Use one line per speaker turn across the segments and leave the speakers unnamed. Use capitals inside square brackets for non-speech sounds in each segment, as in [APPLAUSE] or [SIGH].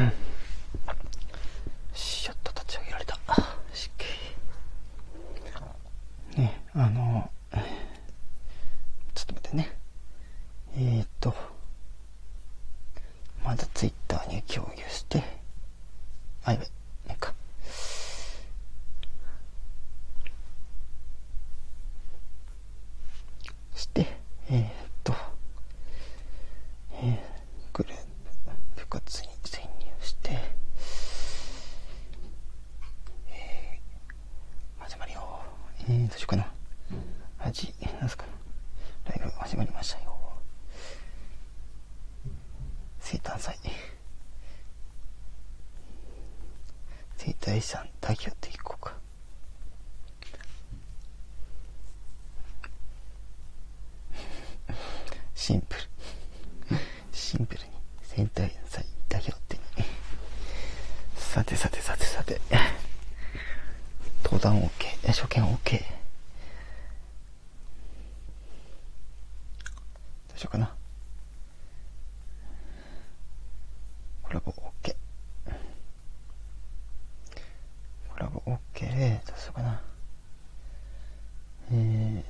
mm. シンプル。[LAUGHS] シンプルに生体祭代表ってに。さてさてさてさて。登壇 OK。初見 OK。どうしようかな。コラボ OK。コラボ OK。どうしようかな。えー、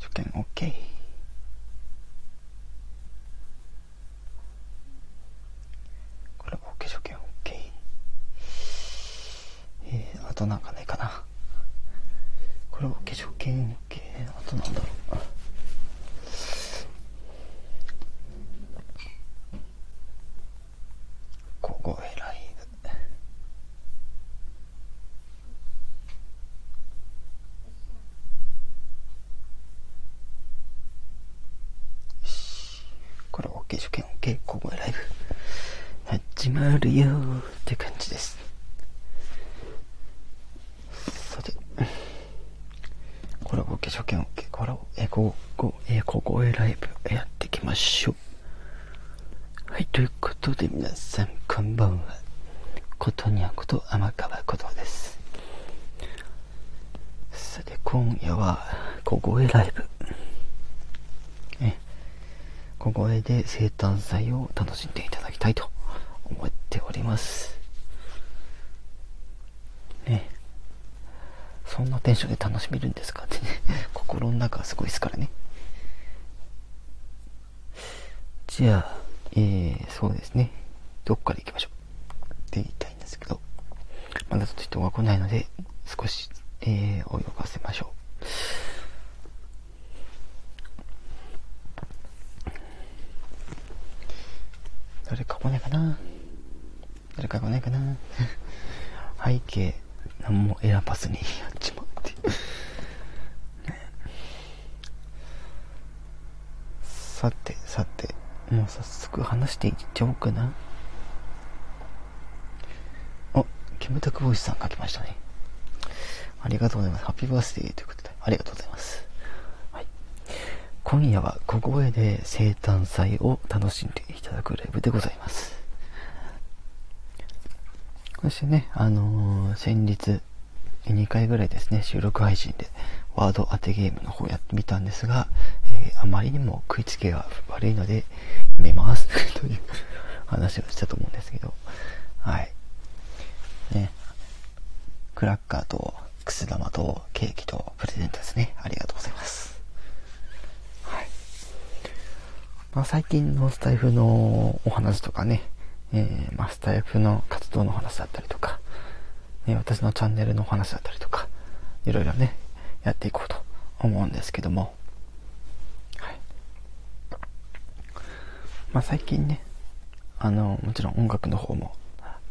初見 OK。コラボ OK、初見 OK。えー、あとなんかないかな。これ OK、初見 OK。あとなんだろう。小声ライブ。よしこれ OK、初見 OK、小声ライブ。始まるよーって感じです。さて、コラボ OK、初見 OK、コラボ、え、ここ、え、小声ライブやっていきましょう。はい、ということで皆さん、こんばんは。ことにゃこと天川ことです。さて、今夜は小声ライブ。え、小声で生誕祭を楽しんでいただきたいと思っております。ねそんなテンションで楽しめるんですかってね、[LAUGHS] 心の中はすごいですからね。じゃあ、えー、そうですね。どっから行きましょうって言いたいんですけど、まだちょっと人が来ないので、少し、えー、泳がせましょう。誰か来ないかな？誰か来ないかな？[LAUGHS] 背景、何もエアパスにやっちまって。さて、さて、もう早速話していっちゃおうかな。お、キムタクボイスさん書きましたね。ありがとうございます。ハッピーバースデーということで、ありがとうございます。はい。今夜は小声で生誕祭を楽しんでいただくライブでございます。そしてね、あのー先日、2回ぐらいですね、収録配信でワード当てゲームの方やってみたんですが、えーあまりにも食いつきが悪いので、やめます [LAUGHS] という話をしたと思うんですけど、はい。ね、クラッカーと、くす玉と、ケーキと、プレゼントですね。ありがとうございます。はい。まあ、最近のスタイフのお話とかね、えーまあ、スタイフの活動の話だったりとか、ね、私のチャンネルのお話だったりとか、いろいろね、やっていこうと思うんですけども、はい。まあ、最近ね、あの、もちろん音楽の方も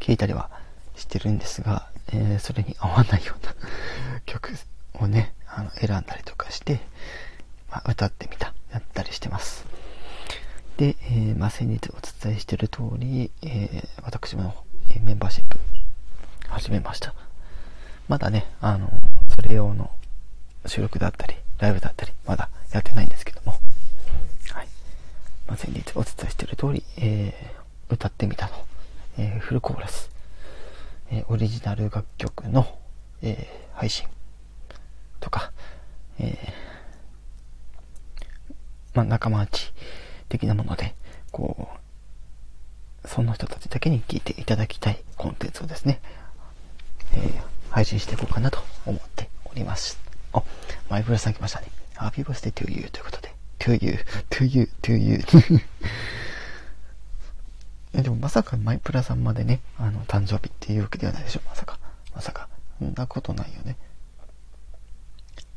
聴いたりはしてるんですが、えーそれに合わないような [LAUGHS] 曲をね、あの、選んだりとかして、まあ、歌ってみた、やったりしてます。で、えーまあ、先日お伝えしてる通り、えー私も、えメンバーシップ始めました。まだね、あの、それ用の収録だったり、ライブだったり、まだやってないんですけども、はい。まあ、先日お伝えしてる通り、えー歌ってみたの、えーフルコーラス、えオリジナル楽曲の、え配信とか、えまあ、仲間内的なもので、こう、その人たちだけに聞いていただきたいコンテンツをですね、えー、配信していこうかなと思っております。あ、マイブラさん来ましたね。Happy birthday to you? ということで。to you, to you, to you [LAUGHS] え、でもまさかマイプラさんまでね、あの、誕生日っていうわけではないでしょ。まさか。まさか。そんなことないよね。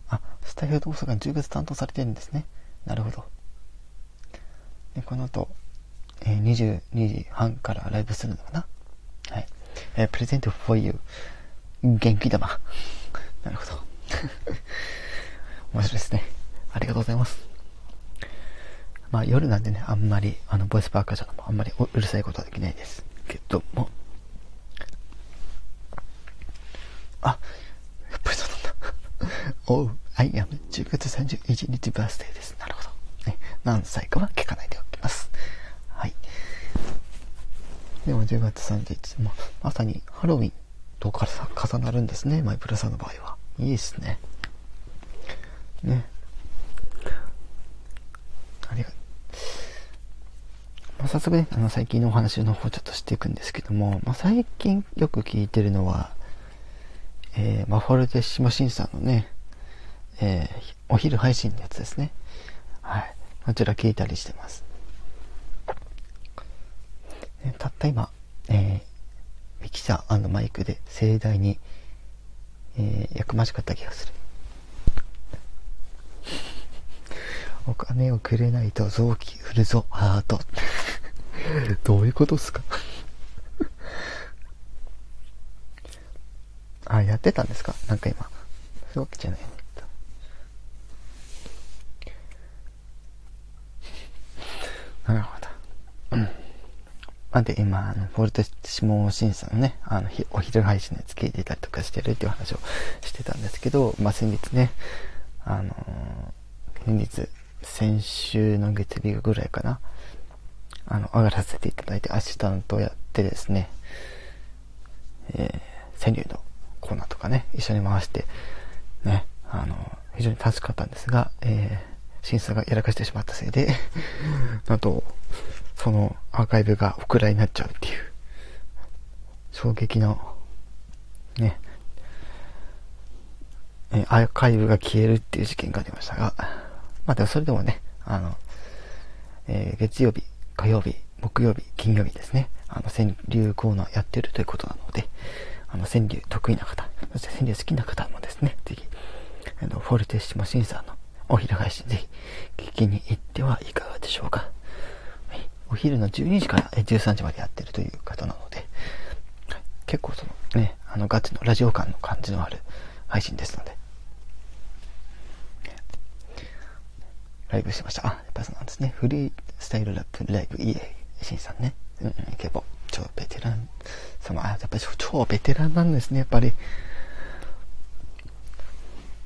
あ、スタイル動作が10月担当されてるんですね。なるほど。でこの後、えー、22時半からライブするのかなはい。えー、プレゼント for you. 元気玉。[LAUGHS] なるほど。面白いですね。ありがとうございます。まあ夜なんでね、あんまり、あの、ボイスパーカーじゃあんまりうるさいことはできないですけども。あ、やっぱりそうなんだ。[LAUGHS] おう、I am 10月31日バースデーです。なるほど。ね、何歳かは聞かないでおきます。はい。でも10月31日、ままさにハロウィンとかさ重なるんですね、マイプラさんの場合は。いいっすね。ね。ありがとうまあ、早速ね、あの、最近のお話の方ちょっとしていくんですけども、まあ、最近よく聞いてるのは、えー、マフォルテシモシンさんのね、えー、お昼配信のやつですね。はい。こちら聞いたりしてます。たった今、えー、ミキサーマイクで盛大に、えー、やくましかった気がする。お金をくれないと臓器売るぞ、ハート。[LAUGHS] どういうことっすか？[LAUGHS] あ、やってたんですか？なんか今。そういうわけじゃないね。[LAUGHS] なるほど。うん。まで、今、あの、フォルトシモ審査のね、あの、お昼配信でつけてたりとかしてるっていう話をしてたんですけど、まあ、先日ね、あのー、先日、先週の月曜日ぐらいかな、あの、上がらせていただいて、アシスタントをやってですね、えー、川柳のコーナーとかね、一緒に回して、ね、あの、非常に楽しかったんですが、えー、審査がやらかしてしまったせいで、[LAUGHS] なんと、そのアーカイブがお蔵になっちゃうっていう、衝撃の、ね、えアーカイブが消えるっていう事件がありましたが、まあでもそれでもね、あの、えー、月曜日、火曜日、木曜日、金曜日ですね、あの、川柳コーナーやってるということなので、あの、川柳得意な方、そして川柳好きな方もですね、ぜひ、あの、フォルテッシモシンさんのお昼配信ぜひ聞きに行ってはいかがでしょうか。はい、お昼の12時から13時までやってるという方なので、結構そのね、あのガチのラジオ感の感じのある配信ですので、ライブしてました。あ、やっぱそうなんですね。フリースタイルラップライブ、いえ、シンさんね。うん、ケボ、超ベテラン様、あ、やっぱり超ベテランなんですね、やっぱり。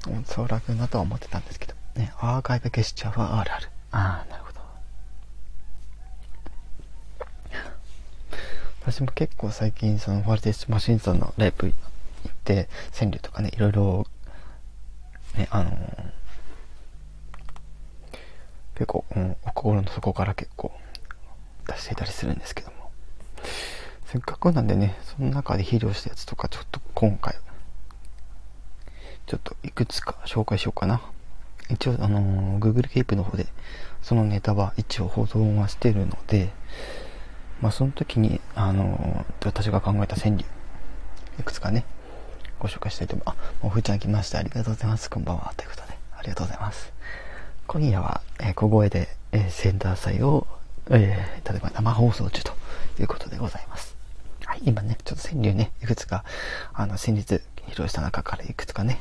おそらくなとは思ってたんですけど。ね、アーカイブゲスチャーはあるある。ああ、なるほど。私も結構最近、その、ファルティスマシンさんのライブ行って、川柳とかね、いろいろ、ね、あのー、結構、うん、お心の底から結構出していたりするんですけども。せっかくなんでね、その中で披露したやつとか、ちょっと今回、ちょっといくつか紹介しようかな。一応、あのー、Google Keep の方で、そのネタは一応保存はしてるので、まあ、その時に、あのー、私が考えた川柳、いくつかね、ご紹介したいと思います。あ、もうふーちゃん来ました。ありがとうございます。こんばんは。ということで、ありがとうございます。今夜は、え、小声で、え、センター祭を、え、例えば生放送中ということでございます。はい、今ね、ちょっと川柳ね、いくつか、あの、先日披露した中からいくつかね、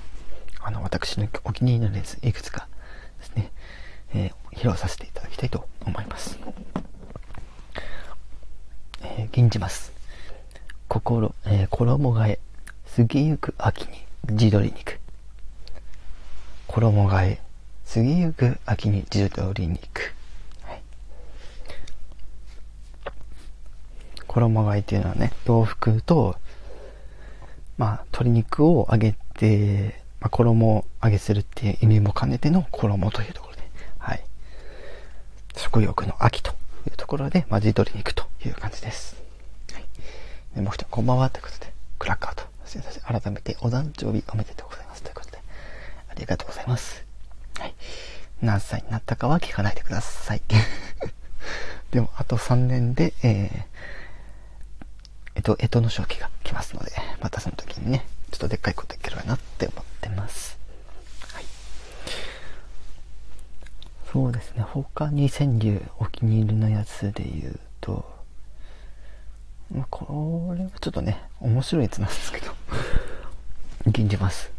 あの、私のお気に入りのレース、いくつかですね、えー、披露させていただきたいと思います。えー、吟じます。心、えー、衣替え、過ぎゆく秋に自撮りに行く。衣替え、過ぎゆく秋に自撮りに行く。はい、衣替えっていうのはね、洋服と、まあ、鶏肉を揚げて、まあ、衣を揚げするっていう意味も兼ねての衣というところで、はい。食欲の秋というところで、まあ、自撮りに行くという感じです。はい。でもう一人、こんばんはということで、クラッカーと、改めてお誕生日おめでとうございますということで、ありがとうございます。はい。何歳になったかは聞かないでください。[LAUGHS] でも、あと3年で、えー、えっと、えとの正気が来ますので、またその時にね、ちょっとでっかいこといければなって思ってます。はい。そうですね、他に川柳お気に入りのやつで言うと、これはちょっとね、面白いやつなんですけど、[LAUGHS] 吟じます。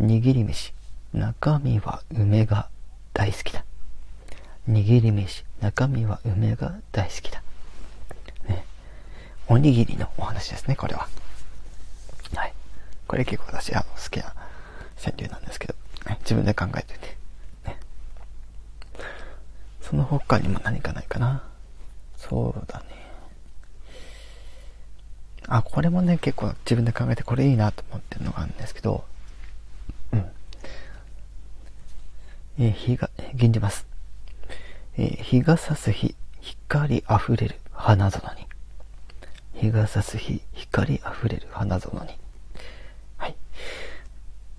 握り飯、中身は梅が大好きだ。握り飯、中身は梅が大好きだ。おにぎりのお話ですね、これは。はい。これ結構私、あの、好きな川柳なんですけど、ね、自分で考えてて、ね。その他にも何かないかな。そうだね。あ、これもね、結構自分で考えてこれいいなと思ってるのがあるんですけど、うん。え、日が、えー、吟じます。え、日が差す日、光あふれる花園に。日が差す日、光あふれる花園に。はい。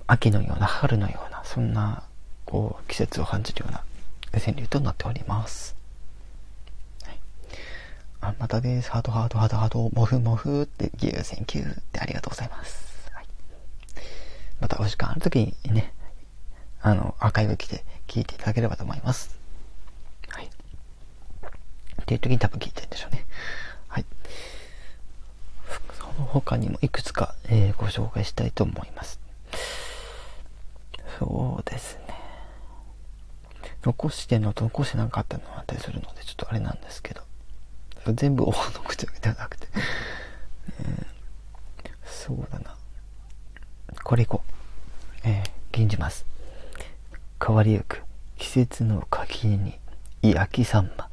秋のような、春のような、そんな、こう、季節を感じるような川柳となっております。はい。あ、またです。ハートハートハートハート、モフモフって、ギュー Thank you ってありがとうございます。はい。またお時間あるときにね、あの、アーカイブ来て聞いていただければと思います。はい。っていう時に多分聞いてるんでしょうね。はい。の他にもいくつか、えー、ご紹介したいと思います。そうですね。残してんのと残してなかったのあったりするので、ちょっとあれなんですけど。全部大の口開けではなくて、えー、そうだな。これいこう。えー、吟じます。変わりゆく季節の垣根にい焼きさんま。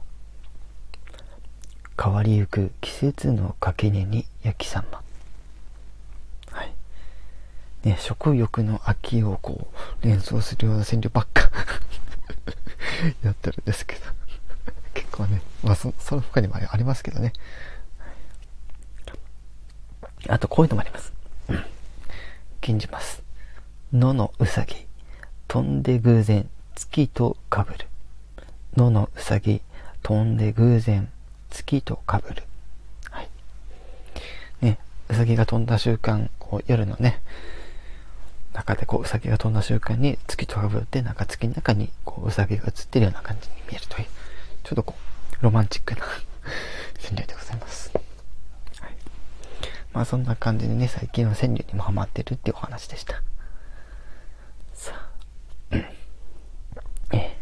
変わりゆく季節の垣根に焼きさんま。はい。ね、食欲の秋をこう、連想するような川柳ばっか [LAUGHS] やってるんですけど結構ね、まあそ、その他にもありますけどね。あと、こういうのもあります。禁じます。野のうさぎ、飛んで偶然、月とかぶる。野のうさぎ、飛んで偶然、月とかぶる。はい。ね、うさぎが飛んだ瞬間、こう夜のね、中でこううさぎが飛んだ瞬間に月とかぶって、なんか月の中にこううさぎが映ってるような感じに見えるという、ちょっとこう、ロマンチックな [LAUGHS] 川柳でございます。まあそんな感じでね、最近は川柳にもハマってるっていうお話でした。あ、ええ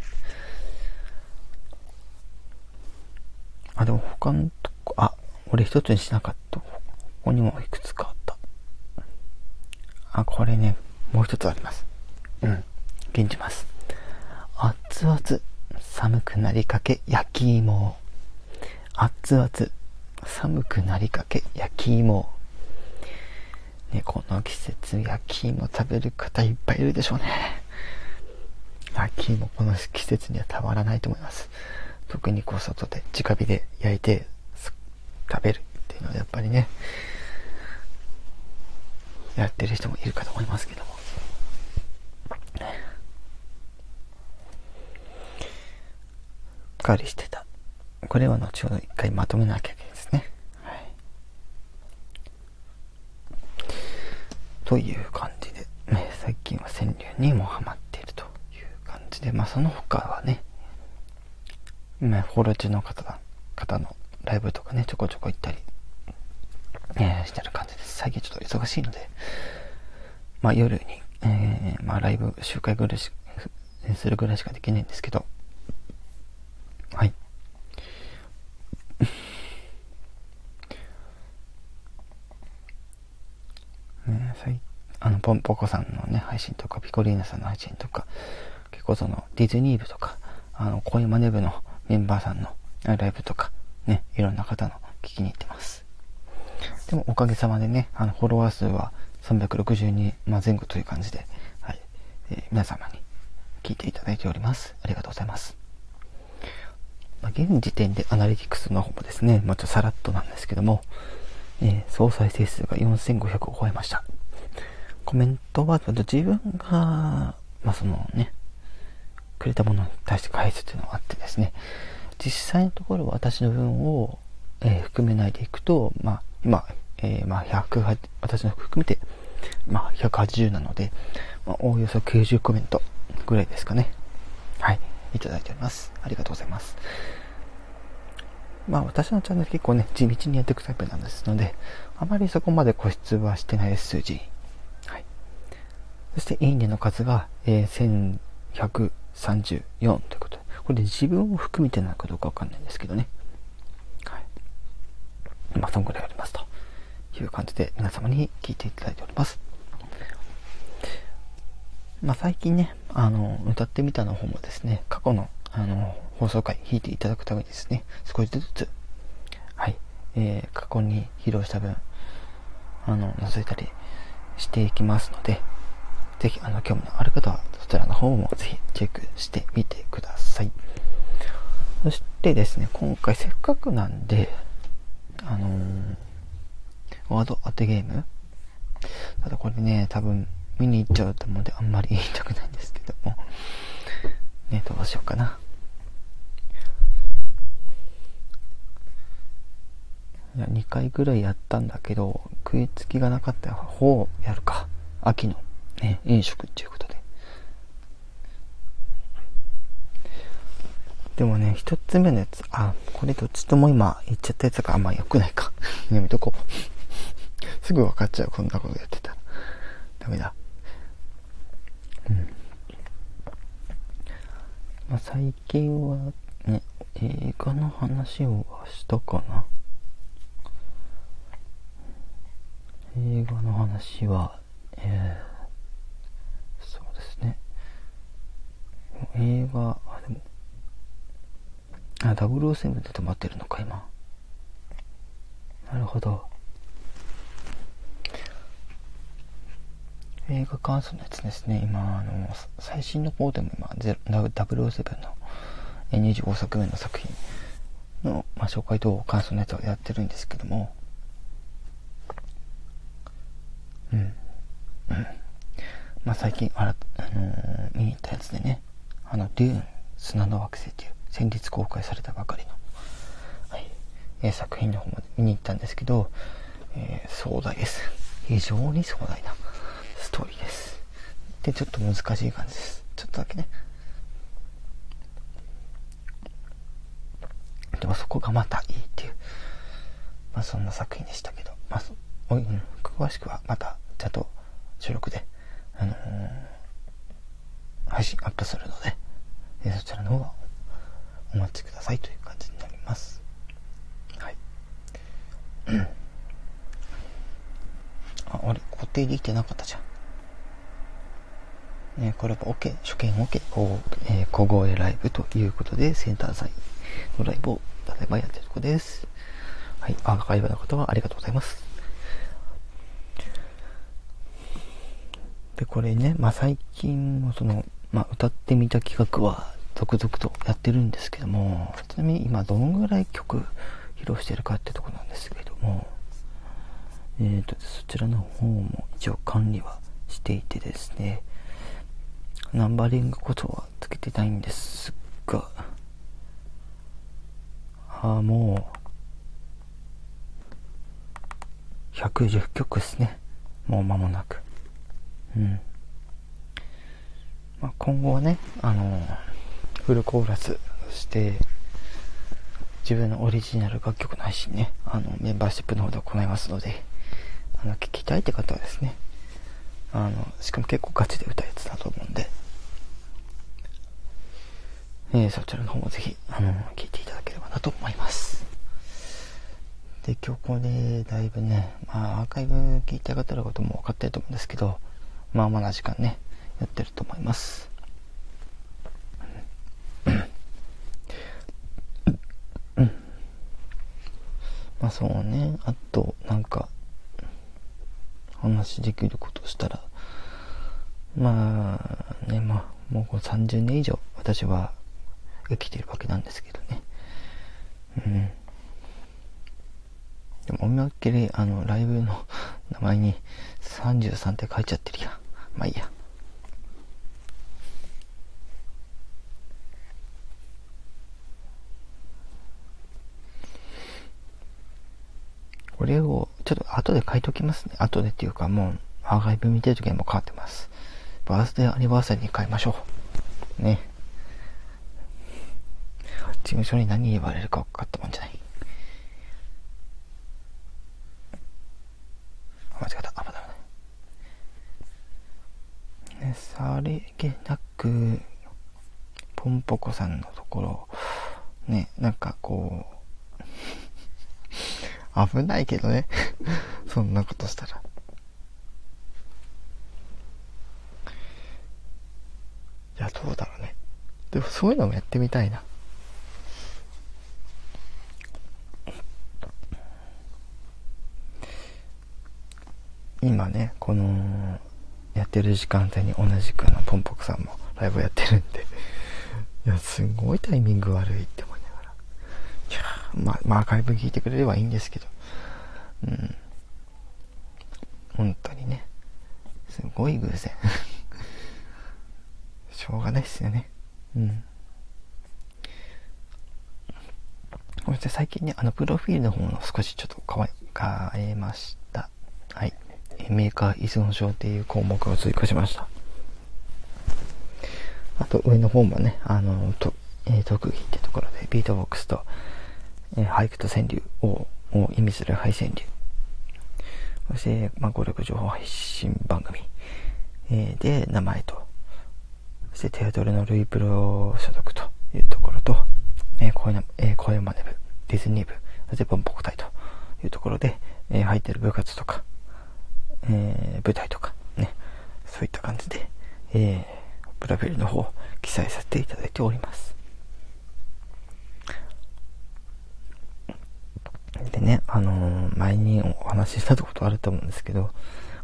あ、でも他のとこ、あ、俺一つにしなかった。ここにもいくつかあった。あ、これね、もう一つあります。うん。現じます。熱々、寒くなりかけ、焼き芋。熱々、寒くなりかけ、焼き芋。ね、この季節、焼き芋食べる方いっぱいいるでしょうね。焼き芋、この季節にはたまらないと思います。特にこう外で直火で焼いて食べるっていうのはやっぱりねやってる人もいるかと思いますけども。うっかりしてた。これは後ほど一回まとめなきゃいけないですね。はい。という感じで、ね、最近は川柳にもハマってじでまあその他はね今、フォロー中の方、方のライブとかね、ちょこちょこ行ったり、えー、してる感じです。最近ちょっと忙しいので、まあ夜に、えー、まあライブ、集会ぐらいし、するぐらいしかできないんですけど、はい。[LAUGHS] ね、あの、ポンポコさんのね、配信とか、ピコリーナさんの配信とか、結構その、ディズニー部とか、あの、こういうマネ部のメンバーさんのライブとか、ね、いろんな方の聞きに行ってます。でもおかげさまでね、あの、フォロワー数は362、ま、前後という感じで、はい、えー、皆様に聞いていただいております。ありがとうございます。まあ、現時点でアナリティクスの方もですね、まあ、ちょっとさらっとなんですけども、えー、総再生数が4500を超えました。コメントは、自分が、まあ、そのね、くれたものに対して返すっていうのがあってですね、実際のところ私の分を、えー、含めないでいくと、まあ、今、えー、まあ、100、私の含めて、まあ、180なので、まあ、おおよそ90コメントぐらいですかね。はい。いただいております。ありがとうございます。まあ私のチャンネル結構ね、地道にやっていくタイプなんですので、あまりそこまで固執はしてないです、数字。はい。そして、いいねの数が、えー、34ということで、これで自分を含めてなのかどうかわかんないんですけどね。はい。まあ、そんぐらいありますという感じで皆様に聞いていただいております。まあ、最近ね、あの、歌ってみたの方もですね、過去の、あの、放送回弾いていただくためにですね、少しずつ、はい、えー、過去に披露した分、あの、載せたりしていきますので、ぜひ、あの、興味のある方は、そちらの方もぜひチェックしてみてください。そしてですね、今回せっかくなんで、あのー、ワード当てゲームただこれね、多分、見に行っちゃうと思うので、あんまり言いたくないんですけども。ね、どうしようかな。いや、2回ぐらいやったんだけど、食いつきがなかった方をやるか。秋の、ね、飲食っていうことで。でもね、一つ目のやつ、あ、これどっちとも今言っちゃったやつがあんま良くないか。[LAUGHS] やめとこう。[LAUGHS] すぐ分かっちゃう、こんなことやってたら。ダメだ。うん。まあ、最近はね、映画の話をしたかな。映画の話は、えー、ですね。映画、あ、でも、あ、007で止まってるのか、今。なるほど。映画感想のやつですね、今、あの、最新の方でも今、007の25作目の作品の、まあ、紹介と感想のやつをやってるんですけども、うん。まあ、最近、あら、あのー、見に行ったやつでね、あの、デューン、砂の惑星っていう、先日公開されたばかりの、はい、えー、作品の方も見に行ったんですけど、えー、壮大です。非常に壮大な。ストーリーです。で、ちょっと難しい感じです。ちょっとだけね。でもそこがまたいいっていう、まあそんな作品でしたけど、まあ、詳しくはまたちゃんと収録で、あのー、配信アップするので、えそちらの方はお待ちくださいという感じになります。はい。[CLEARS THROAT] あ、あれ、固定できてなかったじゃん。え、これは OK、初見 OK、えー、小声ライブということで、センター祭のライブを、ただいまやってるとこです。はい、アーカイブの方はありがとうございます。で、これね、まあ、最近もその、まあ、歌ってみた企画は続々とやってるんですけども、ちなみに今どのぐらい曲披露してるかってとこなんですけども、えーと、そちらの方も一応管理はしていてですね、ナンバリングことはつけてないんですが、ああ、もう、110曲ですね。もう間もなく。まあ、今後はね、あの、フルコーラスそして、自分のオリジナル楽曲の配信ね、あの、メンバーシップの方で行いますので、あの、聞きたいって方はですね、あの、しかも結構ガチで歌うやつだと思うんで、えー、そちらの方もぜひ、あの、聞いていただければなと思います。で、今日これ、だいぶね、まあ、アーカイブ聞いた方のことも分かってると思うんですけど、まあまあな時間ね、やってると思います。[COUGHS] まあそうね、あと、なんか、話できることしたら、まあね、まあ、もう30年以上私は生きてるわけなんですけどね。うん。でも思いっきり、あの、ライブの名前に33って書いちゃってるや。まあいいや。これを、ちょっと後で書いときますね。後でっていうかもう、アーカイブ見てる時にも変わってます。バースデーアニバーサリーに変えましょう。ね。事務所に何言われるか分かったもんじゃない。間違った。あ、まだね。さりげなく、ポンポコさんのところ、ね、なんかこう、[LAUGHS] 危ないけどね。[LAUGHS] そんなことしたら。いや、どうだろうね。でもそういうのもやってみたいな。今ね、この、やってる時間帯に同じくあのポンポクさんもライブやってるんで、いや、すごいタイミング悪いって思いながら。いやままあ、アーカイブ聞いてくれればいいんですけど、うん。本当にね、すごい偶然。[LAUGHS] しょうがないっすよね。うん。そして最近ね、あの、プロフィールの方の少しちょっと変えました。メーカー依存症っていう項目を追加しました。あと上の方もね、あの、とえー、特技ってところでビートボックスと、えー、俳句と川柳をを意味するハイ川柳。そして、まあ、語力情報配信番組、えー、で名前と、そしてテアドルのルイプロ所属というところと、えー、声の、えー、声真似部、ディズニー部、そしてポンポコ隊というところで、えー、入ってる部活とか、えー、舞台とか、ね、そういった感じで、えー、プロフィールの方、記載させていただいております。でね、あのー、前にお話ししたことあると思うんですけど、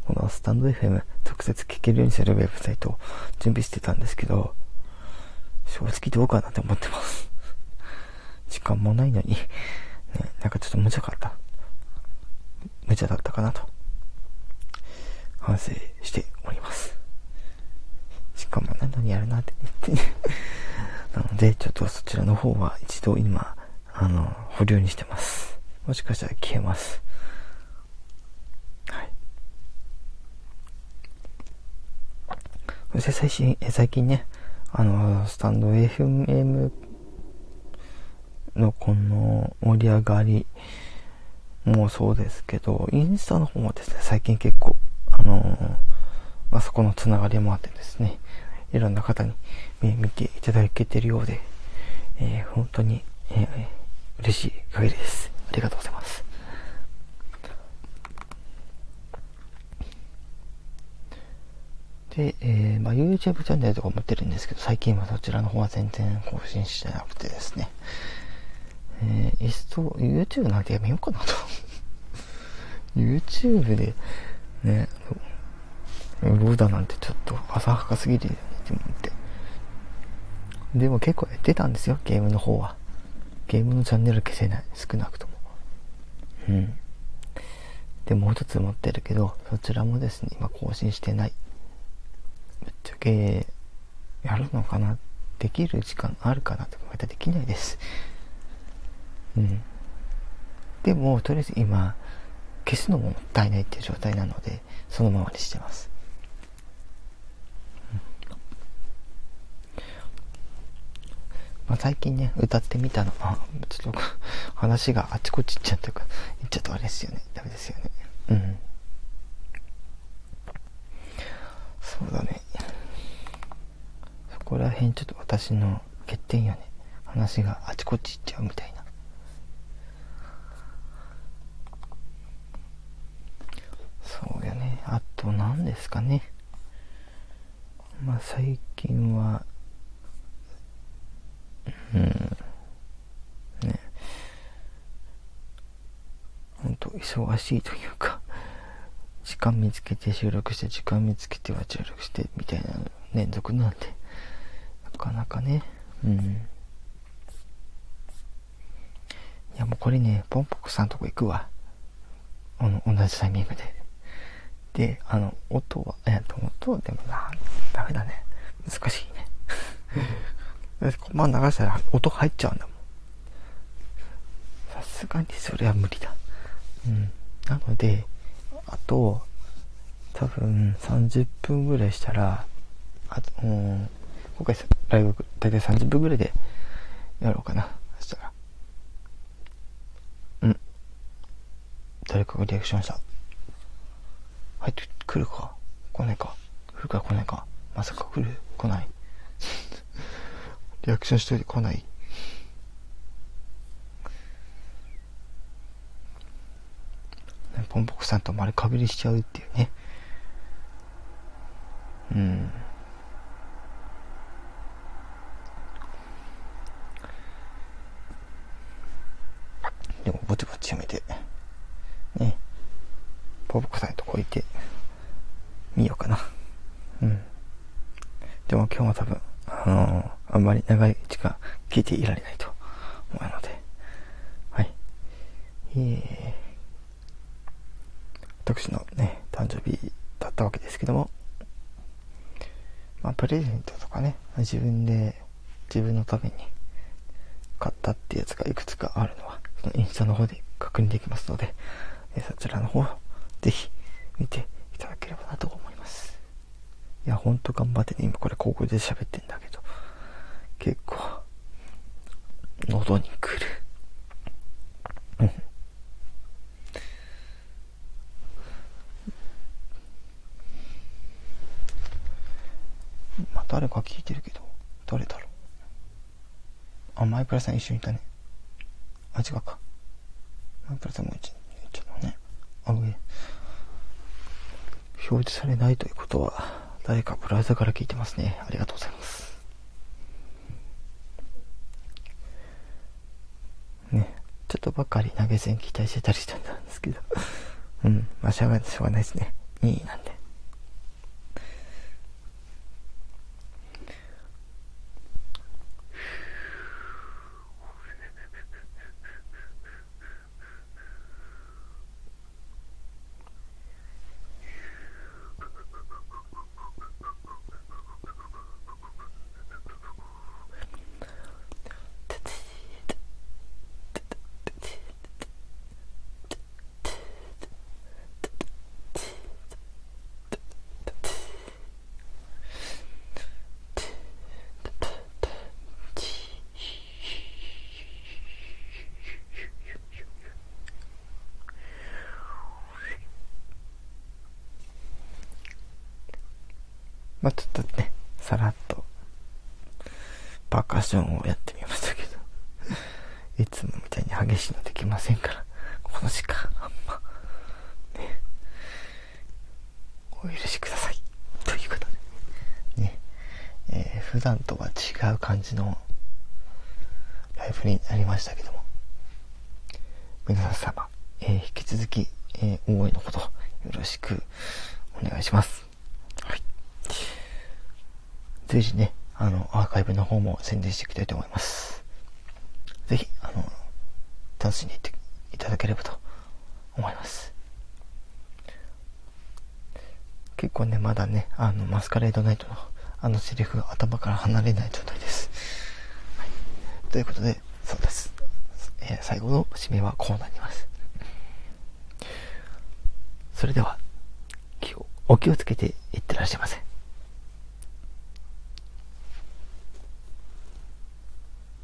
このスタンド FM 直接聞けるようにするウェブサイトを準備してたんですけど、正直どうかなって思ってます。時間もないのに、ね、なんかちょっと無茶かった。無茶だったかなと。反省しております。しかも何やるなって言って [LAUGHS] なので、ちょっとそちらの方は一度今、あの、保留にしてます。もしかしたら消えます。はい。そして最新、え最近ね、あの、スタンド FM のこの盛り上がりもそうですけど、インスタの方もですね、最近結構あのー、まあ、そこのつながりもあってですね、いろんな方に見ていただけてるようで、えー、本当に、えー、嬉しい限りです。ありがとうございます。で、えー、まあ、YouTube チャンネルとか持ってるんですけど、最近はそちらの方は全然更新してなくてですね、えー、いっそ YouTube なんてやめようかなと YouTube で、ね、ローダなんてちょっと浅はかすぎるよねって思って。でも結構やってたんですよ、ゲームの方は。ゲームのチャンネル消せない。少なくとも。うん。で、もう一つ持ってるけど、そちらもですね、今更新してない。ぶっちゃけ、やるのかな？できる時間あるかな？とか、またできないです。うん。でも、とりあえず今、消すのももったいないっていう状態なので、そのままにしてます。まあ、最近ね、歌ってみたの、あ、ちょっと話があちこち行っちゃったか、言っちゃうとあれですよね。ダメですよね。うん。そうだね。そこら辺ちょっと私の欠点よね。話があちこち行っちゃうみたいな。そうやね。あと何ですかね。まあ最近は、うん、ね。ほんと忙しいというか、時間見つけて収録して、時間見つけては収録してみたいな連続なんで、なかなかね、うん。いやもうこれね、ポンポコさんとこ行くわ。同じタイミングで。で、あの、音は、えっと、音でもな、ダメだね。難しいね。[LAUGHS] まあ流したら音入っちゃうんだもん。さすがにそれは無理だ。うん。なので、あと、多分30分ぐらいしたら、あと、うん、今回ライブ大体30分ぐらいでやろうかな。そしたら。うん。誰かがリアクションした。入ってくるか？来ないか？来るか来ないか？まさか来る？来ない？リアクションしといて来ない？ポンポコさんと丸かぶりしちゃうっていうね。うん。でも、ぼちぼちやめて、ね、ポンポコさんとこ行ってみようかな。うん。でも今日も多分、あのー、あんまり長い時間聞いていられないと思うので、はい。えー、私のね、誕生日だったわけですけども、まあ、プレゼントとかね、自分で、自分のために買ったってやつがいくつかあるのは、そのインスタの方で確認できますので、えそちらの方、ぜひ見ていただければなと思います。いや、ほんと頑張ってね、今これ高校で喋ってんだけど、結構、喉にくる。うん。まあ、誰か聞いてるけど、誰だろう。あ、マイプラさん一緒にいたね。あ、違うか。マイプラさんも一緒にいたのね。あ、上。表示されないということは、誰かブラウザから聞いてますね。ありがとうございます。ね、ちょっとばっかり投げ銭期待してたりしたんですけど。うん、まあしょうがない、しょうがないですね。2位なんで。まあ、ちょっとね、さらっと、パーカッションをやってみましたけど、[LAUGHS] いつもみたいに激しいのできませんから、この時間、あんま、ね、お許しください。ということで、ね、えー、普段とは違う感じのライブになりましたけども、皆様、えー、引き続き、えー、応援のほどよろしくお願いします。随時ね、あの、アーカイブの方も宣伝していきたいと思います。ぜひ、あの、楽しんでいっていただければと思います。結構ね、まだね、あの、マスカレードナイトのあのセリフが頭から離れない状態です。はい、ということで、そうです。えー、最後の締めはこうなります。それでは、お気をつけていってらっしゃいませ。